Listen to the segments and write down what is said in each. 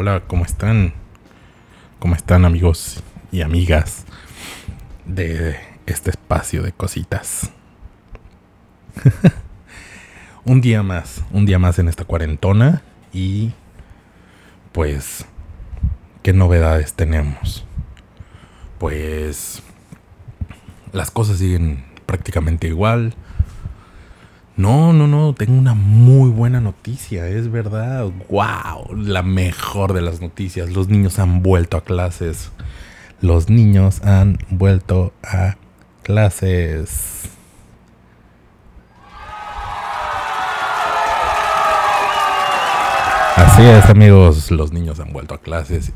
Hola, ¿cómo están? ¿Cómo están amigos y amigas de este espacio de cositas? un día más, un día más en esta cuarentona y pues, ¿qué novedades tenemos? Pues las cosas siguen prácticamente igual. No, no, no, tengo una muy buena noticia, es verdad. ¡Wow! La mejor de las noticias. Los niños han vuelto a clases. Los niños han vuelto a clases. Así es, amigos, los niños han vuelto a clases.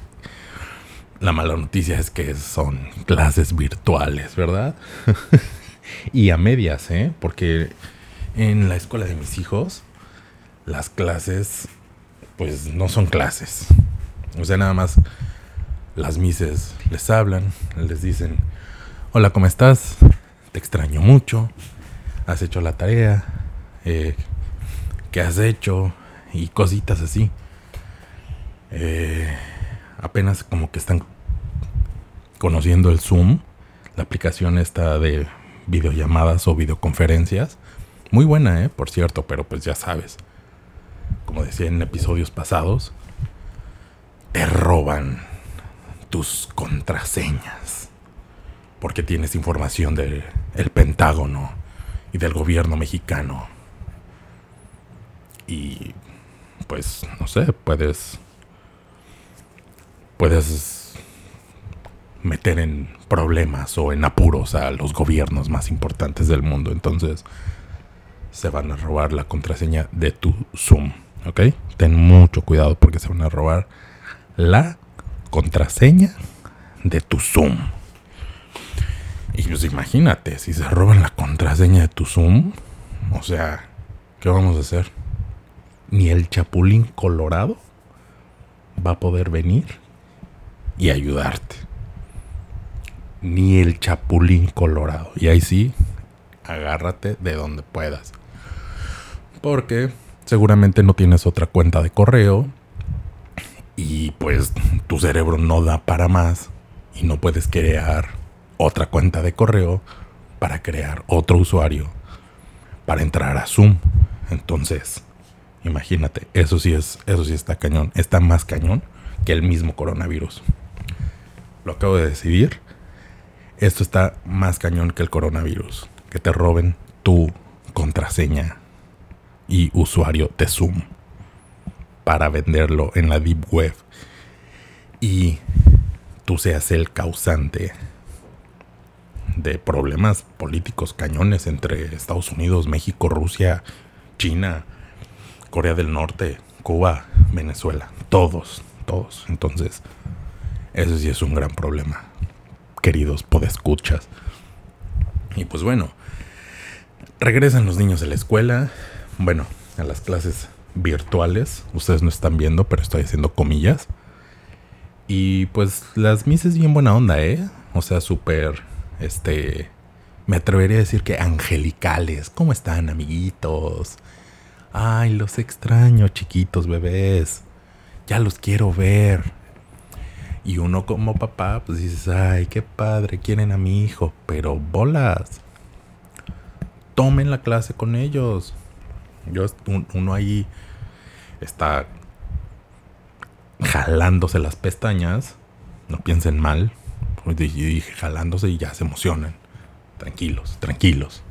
La mala noticia es que son clases virtuales, ¿verdad? y a medias, ¿eh? Porque en la escuela de mis hijos, las clases, pues no son clases. O sea, nada más las mises les hablan, les dicen, hola, ¿cómo estás? Te extraño mucho, has hecho la tarea, eh, ¿qué has hecho? Y cositas así. Eh, apenas como que están conociendo el Zoom, la aplicación esta de videollamadas o videoconferencias. Muy buena, ¿eh? Por cierto, pero pues ya sabes. Como decía en episodios pasados, te roban tus contraseñas. Porque tienes información del Pentágono y del gobierno mexicano. Y pues, no sé, puedes... Puedes meter en problemas o en apuros a los gobiernos más importantes del mundo. Entonces, se van a robar la contraseña de tu Zoom. ¿Ok? Ten mucho cuidado porque se van a robar la contraseña de tu Zoom. Y pues imagínate, si se roban la contraseña de tu Zoom, o sea, ¿qué vamos a hacer? Ni el Chapulín Colorado va a poder venir y ayudarte. Ni el Chapulín Colorado. Y ahí sí, agárrate de donde puedas porque seguramente no tienes otra cuenta de correo y pues tu cerebro no da para más y no puedes crear otra cuenta de correo para crear otro usuario para entrar a Zoom. Entonces, imagínate, eso sí es eso sí está cañón, está más cañón que el mismo coronavirus. Lo acabo de decidir. Esto está más cañón que el coronavirus, que te roben tu contraseña y usuario de Zoom para venderlo en la Deep Web y tú seas el causante de problemas políticos cañones entre Estados Unidos, México, Rusia, China, Corea del Norte, Cuba, Venezuela, todos, todos. Entonces, eso sí es un gran problema, queridos podescuchas. Y pues bueno, regresan los niños de la escuela, bueno, a las clases virtuales. Ustedes no están viendo, pero estoy haciendo comillas. Y pues las mises bien buena onda, ¿eh? O sea, súper, este, me atrevería a decir que angelicales. ¿Cómo están, amiguitos? Ay, los extraño, chiquitos bebés. Ya los quiero ver. Y uno como papá, pues dices, ay, qué padre, quieren a mi hijo. Pero bolas. Tomen la clase con ellos. Yo, uno ahí está jalándose las pestañas. No piensen mal. Yo dije jalándose y ya se emocionan. Tranquilos, tranquilos.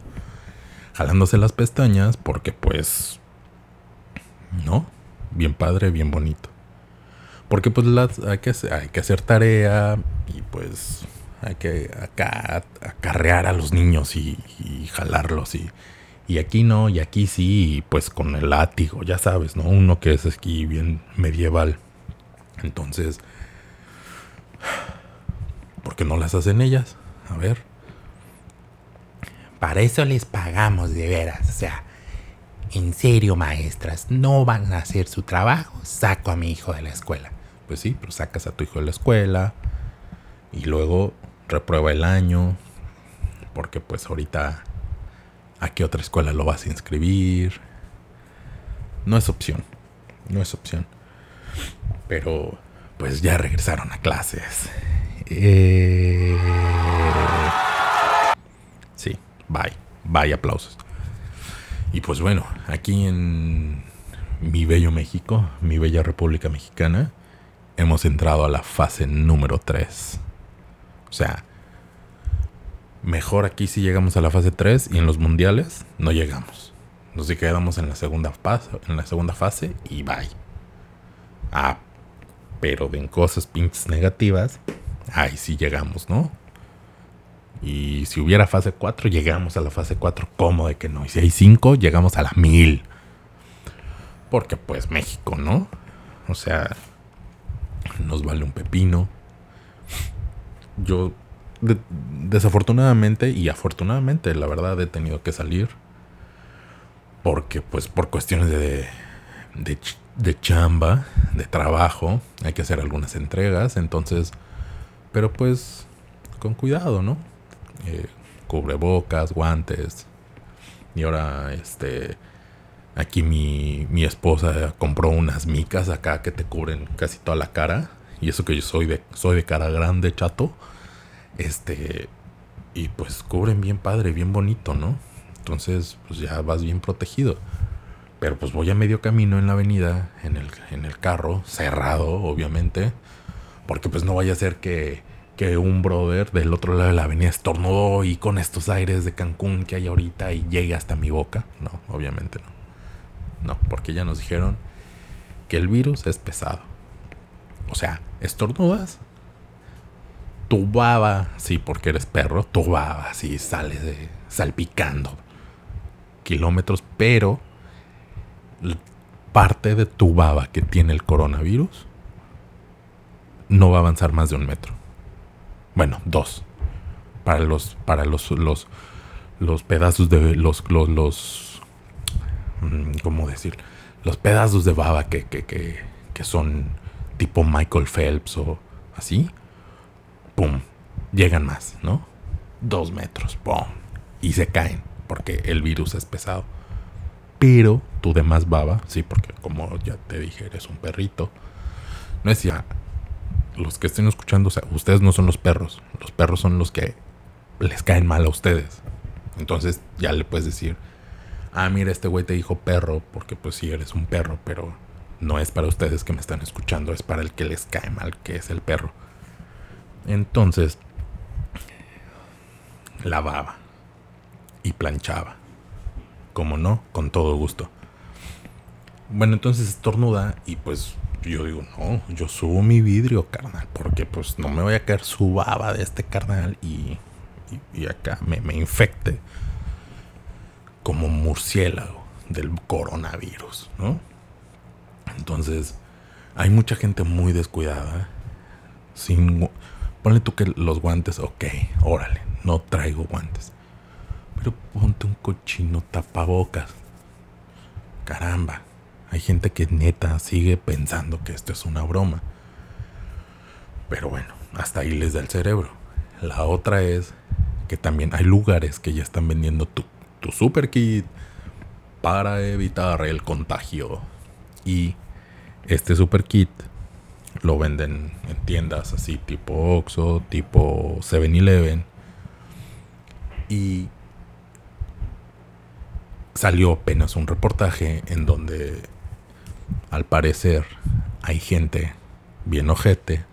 Jalándose las pestañas porque pues... ¿No? Bien padre, bien bonito. Porque pues las, hay, que, hay que hacer tarea y pues hay que acá acarrear a los niños y, y jalarlos y y aquí no, y aquí sí, y pues con el látigo, ya sabes, ¿no? Uno que es aquí bien medieval. Entonces, ¿por qué no las hacen ellas? A ver. Para eso les pagamos de veras, o sea, en serio, maestras, no van a hacer su trabajo, saco a mi hijo de la escuela. Pues sí, pero sacas a tu hijo de la escuela y luego reprueba el año, porque pues ahorita a qué otra escuela lo vas a inscribir. No es opción, no es opción. Pero pues ya regresaron a clases. Eh... Sí, bye. Bye, aplausos. Y pues bueno, aquí en mi bello México, mi bella República Mexicana, hemos entrado a la fase número 3. O sea, mejor aquí si llegamos a la fase 3 y en los mundiales no llegamos. Nos quedamos en la segunda fase, en la segunda fase y bye. Ah, pero en cosas pinches negativas, ahí sí llegamos, ¿no? Y si hubiera fase 4, llegamos a la fase 4. ¿Cómo de que no? Y si hay 5, llegamos a la 1000. Porque pues México, ¿no? O sea, nos vale un pepino. Yo, desafortunadamente y afortunadamente, la verdad, he tenido que salir. Porque pues por cuestiones de, de, de chamba, de trabajo, hay que hacer algunas entregas. Entonces, pero pues con cuidado, ¿no? Eh, cubrebocas, guantes. Y ahora, este, aquí mi, mi esposa compró unas micas acá que te cubren casi toda la cara. Y eso que yo soy de, soy de cara grande, chato. Este, y pues cubren bien padre, bien bonito, ¿no? Entonces, pues ya vas bien protegido. Pero pues voy a medio camino en la avenida, en el, en el carro, cerrado, obviamente. Porque pues no vaya a ser que que un brother del otro lado de la avenida estornudó y con estos aires de Cancún que hay ahorita y llegue hasta mi boca. No, obviamente no. No, porque ya nos dijeron que el virus es pesado. O sea, estornudas, tu baba, sí, porque eres perro, tu baba, sí, sale de, salpicando kilómetros, pero parte de tu baba que tiene el coronavirus no va a avanzar más de un metro. Bueno, dos. Para los, para los, los, los pedazos de los, los, los mm, ¿cómo decir? Los pedazos de baba que, que, que, que son tipo Michael Phelps o así. ¡Pum! Llegan más, ¿no? Dos metros, ¡pum! Y se caen porque el virus es pesado. Pero tu demás baba, sí, porque como ya te dije, eres un perrito. No es ya los que estén escuchando, o sea, ustedes no son los perros. Los perros son los que les caen mal a ustedes. Entonces ya le puedes decir, ah, mira, este güey te dijo perro, porque pues sí eres un perro, pero no es para ustedes que me están escuchando, es para el que les cae mal, que es el perro. Entonces, lavaba y planchaba. Como no, con todo gusto. Bueno, entonces estornuda y pues yo digo, no, yo subo mi vidrio, carnal, porque pues no me voy a caer su baba de este carnal y, y, acá me, me infecte como murciélago del coronavirus, ¿no? Entonces, hay mucha gente muy descuidada. Sin. Ponle tú que los guantes, ok, órale, no traigo guantes. Pero ponte un cochino tapabocas. Caramba, hay gente que neta sigue pensando que esto es una broma. Pero bueno, hasta ahí les da el cerebro. La otra es que también hay lugares que ya están vendiendo tu, tu super kit para evitar el contagio. Y este super kit lo venden en tiendas así tipo Oxxo, tipo 7-Eleven. Y salió apenas un reportaje en donde al parecer hay gente bien ojete,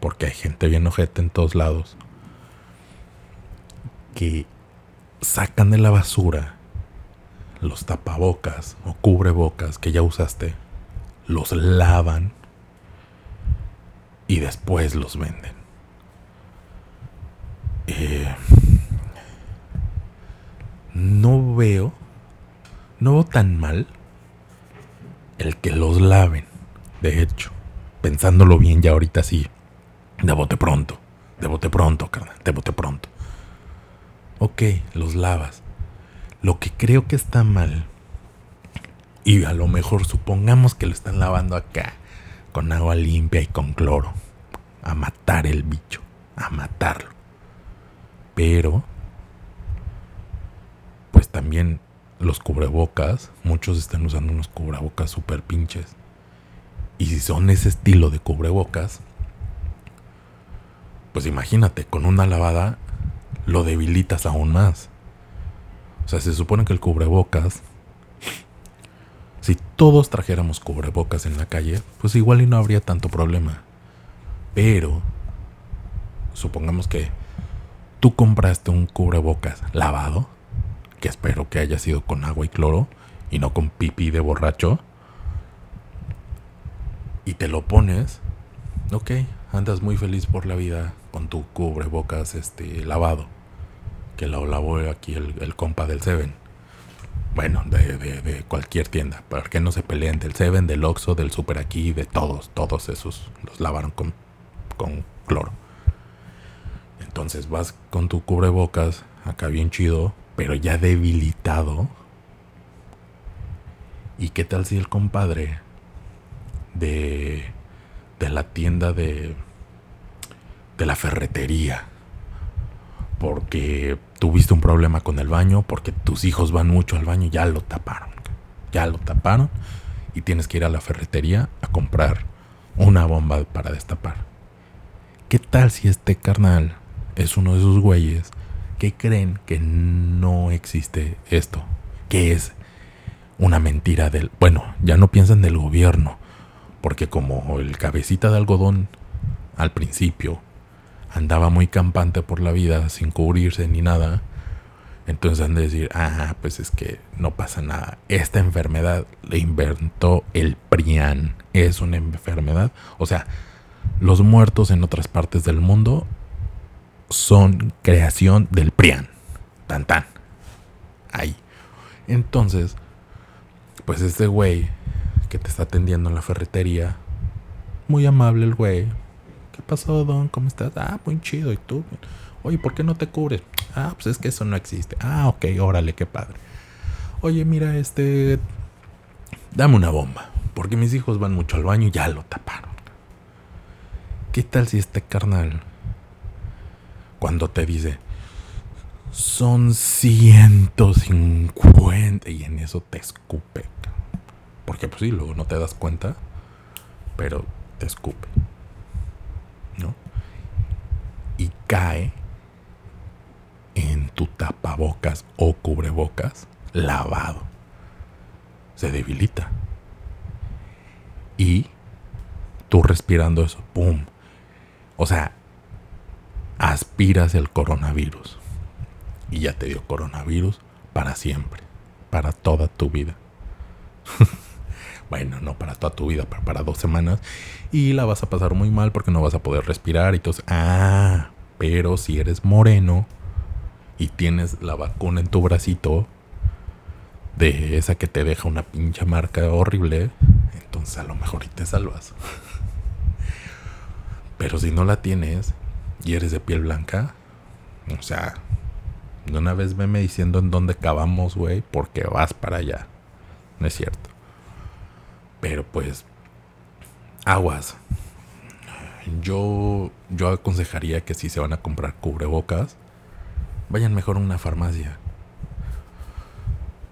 porque hay gente bien ojete en todos lados, que sacan de la basura los tapabocas o cubrebocas que ya usaste, los lavan y después los venden. Eh, no veo, no veo tan mal el que los laven. De hecho, pensándolo bien ya ahorita sí, de bote pronto, de bote pronto, carnal, de bote pronto. Ok, los lavas. Lo que creo que está mal, y a lo mejor supongamos que lo están lavando acá, con agua limpia y con cloro, a matar el bicho, a matarlo. Pero, pues también los cubrebocas, muchos están usando unos cubrebocas super pinches. Y si son ese estilo de cubrebocas, pues imagínate, con una lavada lo debilitas aún más. O sea, se supone que el cubrebocas, si todos trajéramos cubrebocas en la calle, pues igual y no habría tanto problema. Pero, supongamos que tú compraste un cubrebocas lavado, que espero que haya sido con agua y cloro y no con pipí de borracho, y te lo pones, ok, andas muy feliz por la vida con tu cubrebocas este, lavado, que lo lavó aquí el, compa del Seven. Bueno, de, cualquier tienda, para que no se peleen del Seven, del Oxxo, del Super aquí, de todos, todos esos los lavaron con, con cloro. Entonces vas con tu cubrebocas, acá bien chido, pero ya debilitado. ¿Y qué tal si el compadre de, de la tienda de, de la ferretería? Porque tuviste un problema con el baño, porque tus hijos van mucho al baño, ya lo taparon. Ya lo taparon y tienes que ir a la ferretería a comprar una bomba para destapar. ¿Qué tal si este carnal es uno de esos güeyes que creen que no existe esto, que es una mentira del... Bueno, ya no piensan del gobierno, porque como el cabecita de algodón al principio andaba muy campante por la vida sin cubrirse ni nada, entonces han de decir, ah, pues es que no pasa nada. Esta enfermedad le inventó el PRIAN. Es una enfermedad. O sea, los muertos en otras partes del mundo son creación del PRIAN. Tan tan. Ahí. Entonces, pues este güey que te está atendiendo en la ferretería, muy amable el güey. ¿Qué pasó, don? ¿Cómo estás? Ah, muy chido. ¿Y tú? Oye, ¿por qué no te cubres? Ah, pues es que eso no existe. Ah, ok, órale, qué padre. Oye, mira, este... Dame una bomba. Porque mis hijos van mucho al baño y ya lo taparon. ¿Qué tal si este carnal cuando te dice, son 150 y en eso te escupe. Porque pues sí, luego no te das cuenta, pero te escupe. ¿No? Y cae en tu tapabocas o cubrebocas lavado. Se debilita. Y tú respirando eso, ¡pum! O sea, aspiras el coronavirus. Y ya te dio coronavirus para siempre, para toda tu vida. bueno, no para toda tu vida, pero para dos semanas. Y la vas a pasar muy mal porque no vas a poder respirar. Y entonces, ah, pero si eres moreno y tienes la vacuna en tu bracito, de esa que te deja una pincha marca horrible, entonces a lo mejor y te salvas. Pero si no la tienes, y eres de piel blanca, o sea, de una vez veme diciendo en dónde acabamos, güey, porque vas para allá. No es cierto. Pero pues, aguas. Yo, yo aconsejaría que si se van a comprar cubrebocas, vayan mejor a una farmacia.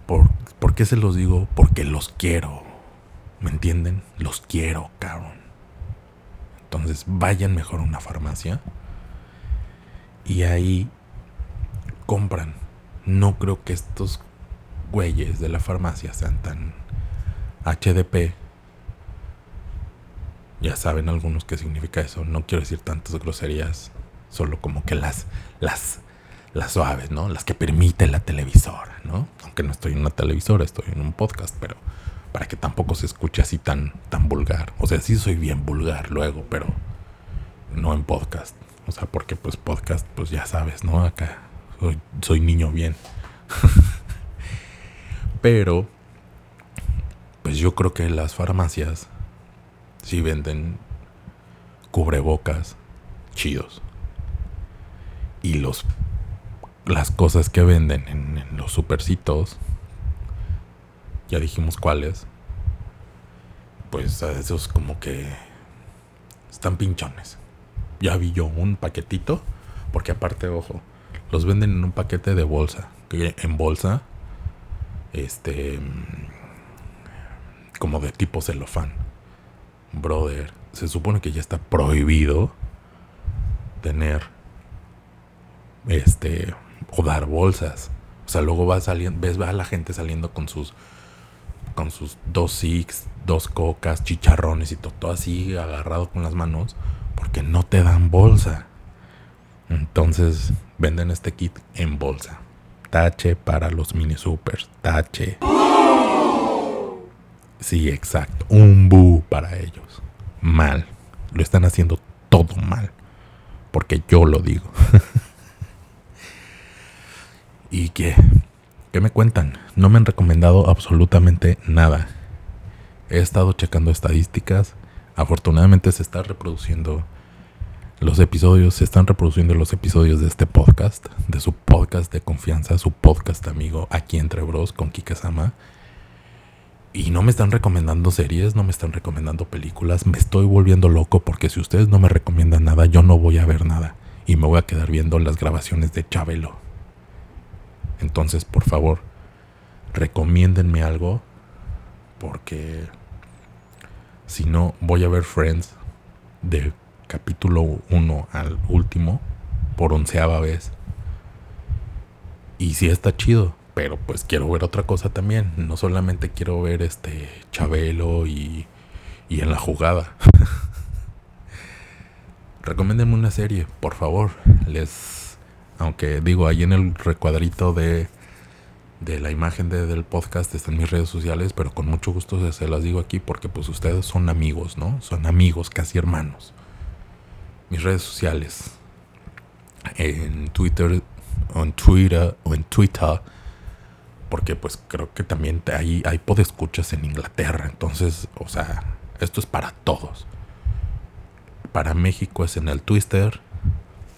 ¿Por, ¿Por qué se los digo? Porque los quiero. ¿Me entienden? Los quiero, cabrón. Entonces vayan mejor a una farmacia y ahí compran. No creo que estos güeyes de la farmacia sean tan HDP. Ya saben algunos qué significa eso. No quiero decir tantas groserías, solo como que las las las suaves, ¿no? Las que permite la televisora, ¿no? Aunque no estoy en una televisora, estoy en un podcast, pero para que tampoco se escuche así tan tan vulgar. O sea, sí soy bien vulgar luego, pero no en podcast. O sea, porque pues podcast, pues ya sabes, ¿no? Acá soy, niño bien. Pero, pues yo creo que las farmacias sí venden cubrebocas chidos. Y los las cosas que venden en, los supercitos, ya dijimos cuáles, pues esos como que están pinchones ya vi yo un paquetito, porque aparte, ojo, los venden en un paquete de bolsa, que en bolsa, este, como de tipo celofán. Brother, se supone que ya está prohibido tener este o dar bolsas. O sea, luego va saliendo, ves va la gente saliendo con sus con sus dos six, dos cocas, chicharrones y todo, todo así agarrado con las manos porque no te dan bolsa. Entonces venden este kit en bolsa. Tache para los mini supers. Tache. Sí, exacto. Un bu para ellos. Mal. Lo están haciendo todo mal. Porque yo lo digo. ¿Y qué? ¿Qué me cuentan? No me han recomendado absolutamente nada. He estado checando estadísticas. Afortunadamente se está reproduciendo los episodios, se están reproduciendo los episodios de este podcast, de su podcast de confianza, su podcast amigo aquí entre bros con Kike Sama. Y no me están recomendando series, no me están recomendando películas. Me estoy volviendo loco porque si ustedes no me recomiendan nada, yo no voy a ver nada. Y me voy a quedar viendo las grabaciones de Chabelo. Entonces, por favor, recomiéndenme algo. Porque si no, voy a ver Friends de capítulo 1 al último por onceava vez. Y sí está chido pero pues quiero ver otra cosa también. No solamente quiero ver este Chabelo y, y en la jugada. Recomiéndenme una serie, por favor. Les, aunque digo, ahí en el recuadrito de, de la imagen del podcast están mis redes sociales, pero con mucho gusto se las digo aquí porque pues ustedes son amigos, ¿no? Son amigos, casi hermanos. Mis redes sociales. En Twitter, en Twitter, o en Twitter porque pues creo que también hay, hay podescuchas en Inglaterra, entonces, o sea, esto es para todos. Para México es en el Twister.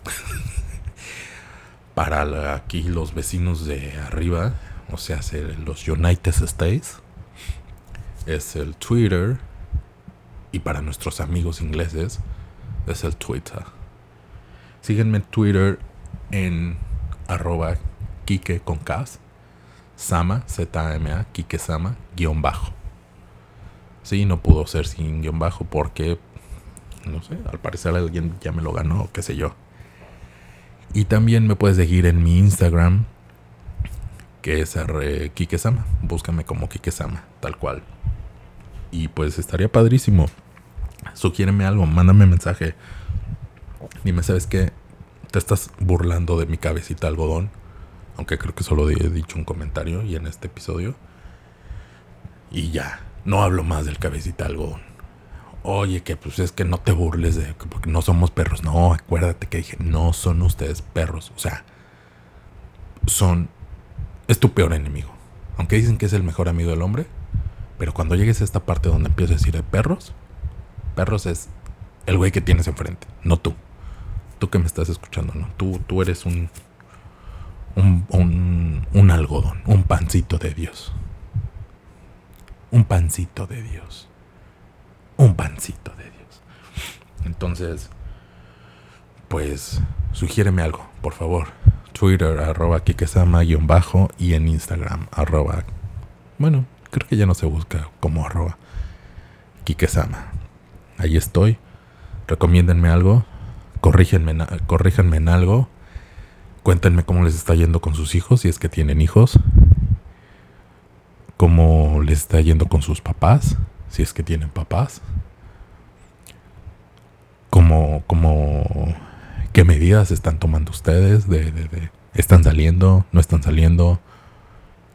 para aquí los vecinos de arriba, o sea, los United States, es el Twitter. Y para nuestros amigos ingleses es el Twitter. Síguenme en Twitter en arroba Kike con Sama, Z-A-M-A, Kike Sama, guion bajo. Sí, no pudo ser sin guion bajo porque, no sé, al parecer alguien ya me lo ganó, qué sé yo. Y también me puedes seguir en mi Instagram, que es Kike Sama. Búscame como Kike Sama, tal cual. Y pues estaría padrísimo. Sugiéreme algo, mándame mensaje. Dime, ¿sabes qué? Te estás burlando de mi cabecita algodón aunque creo que solo he dicho un comentario y en este episodio. Y ya, no hablo más del cabecita algodón. Oye, que pues es que no te burles de porque no somos perros. No, acuérdate que dije, no son ustedes perros. O sea, son. Es tu peor enemigo. Aunque dicen que es el mejor amigo del hombre. Pero cuando llegues a esta parte donde empiezo a decir de perros, perros es el güey que tienes enfrente, no tú. Tú que me estás escuchando, ¿no? Tú, tú eres un un, un, algodón, un pancito de Dios. Un pancito de Dios. Un pancito de Dios. Entonces, pues, sugiéreme algo, por favor. Twitter, arroba Kikesama-bajo y en Instagram, arroba. Bueno, creo que ya no se busca como arroba Kikesama. Ahí estoy. Recomiéndenme algo. Corrígenme, corríjanme en algo Cuéntenme cómo les está yendo con sus hijos, si es que tienen hijos. Cómo les está yendo con sus papás, si es que tienen papás. Cómo, cómo, qué medidas están tomando ustedes. De, de, ¿Están saliendo? ¿No están saliendo?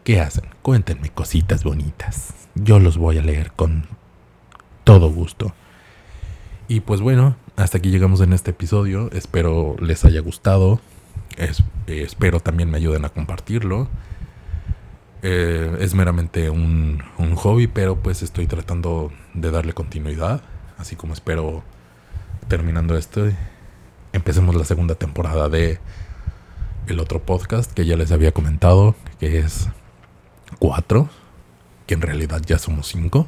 ¿Qué hacen? Cuéntenme cositas bonitas. Yo los voy a leer con todo gusto. Y pues bueno, hasta aquí llegamos en este episodio. Espero les haya gustado. Espero también me ayuden a compartirlo. Eh, es meramente un, hobby, pero pues estoy tratando de darle continuidad. Así como espero, terminando esto, empecemos la segunda temporada de el otro podcast que ya les había comentado, que es cuatro, que en realidad ya somos cinco.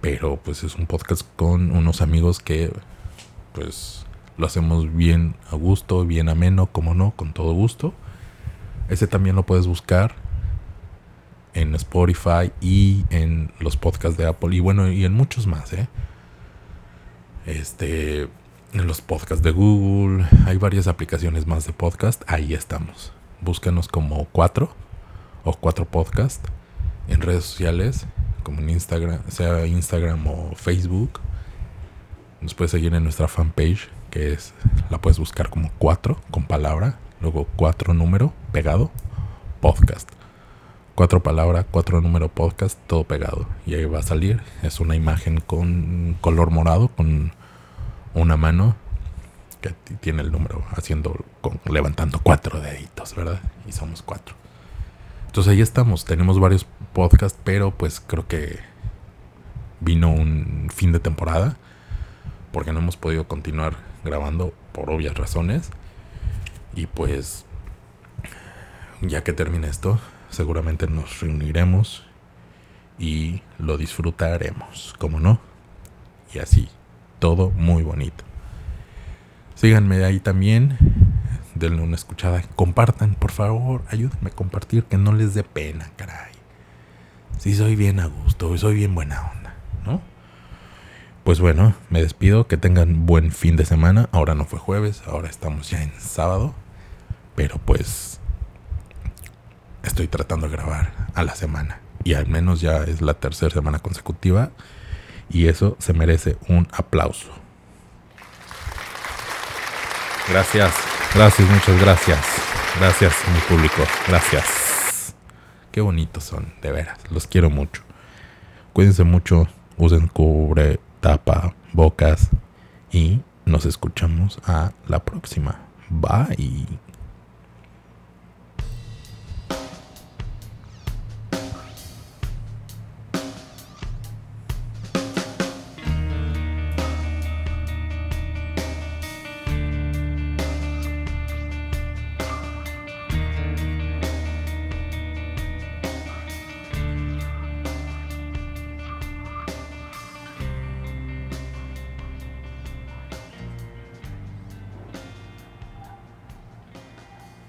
Pero pues es un podcast con unos amigos que pues lo hacemos bien a gusto, bien ameno, como no, con todo gusto. Ese también lo puedes buscar en Spotify y en los podcasts de Apple y bueno, y en muchos más, ¿eh? Este, en los podcasts de Google. Hay varias aplicaciones más de podcast. Ahí estamos. Búscanos como cuatro o cuatro podcast en redes sociales, como en Instagram, sea Instagram o Facebook. Nos puedes seguir en nuestra fanpage, que es, la puedes buscar como cuatro con palabra, luego cuatro número pegado, podcast. Cuatro palabra, cuatro número podcast, todo pegado. Y ahí va a salir. Es una imagen con color morado, con una mano que tiene el número haciendo, con, levantando cuatro deditos, ¿verdad? Y somos cuatro. Entonces ahí estamos, tenemos varios podcasts, pero pues creo que vino un fin de temporada porque no hemos podido continuar grabando por obvias razones. Y pues ya que termine esto, seguramente nos reuniremos y lo disfrutaremos, como no. Y así, todo muy bonito. Síganme ahí también denle una escuchada. Compartan, por favor, ayúdenme a compartir, que no les dé pena, caray. Si soy bien a gusto, soy bien buena onda. Pues bueno, me despido, que tengan buen fin de semana. Ahora no fue jueves, ahora estamos ya en sábado. Pero pues estoy tratando de grabar a la semana. Y al menos ya es la tercera semana consecutiva. Y eso se merece un aplauso. Gracias. Gracias, muchas gracias. Gracias, mi público. Gracias. Qué bonitos son, de veras. Los quiero mucho. Cuídense mucho. Usen cubre, tapa, bocas. Y nos escuchamos a la próxima. Bye.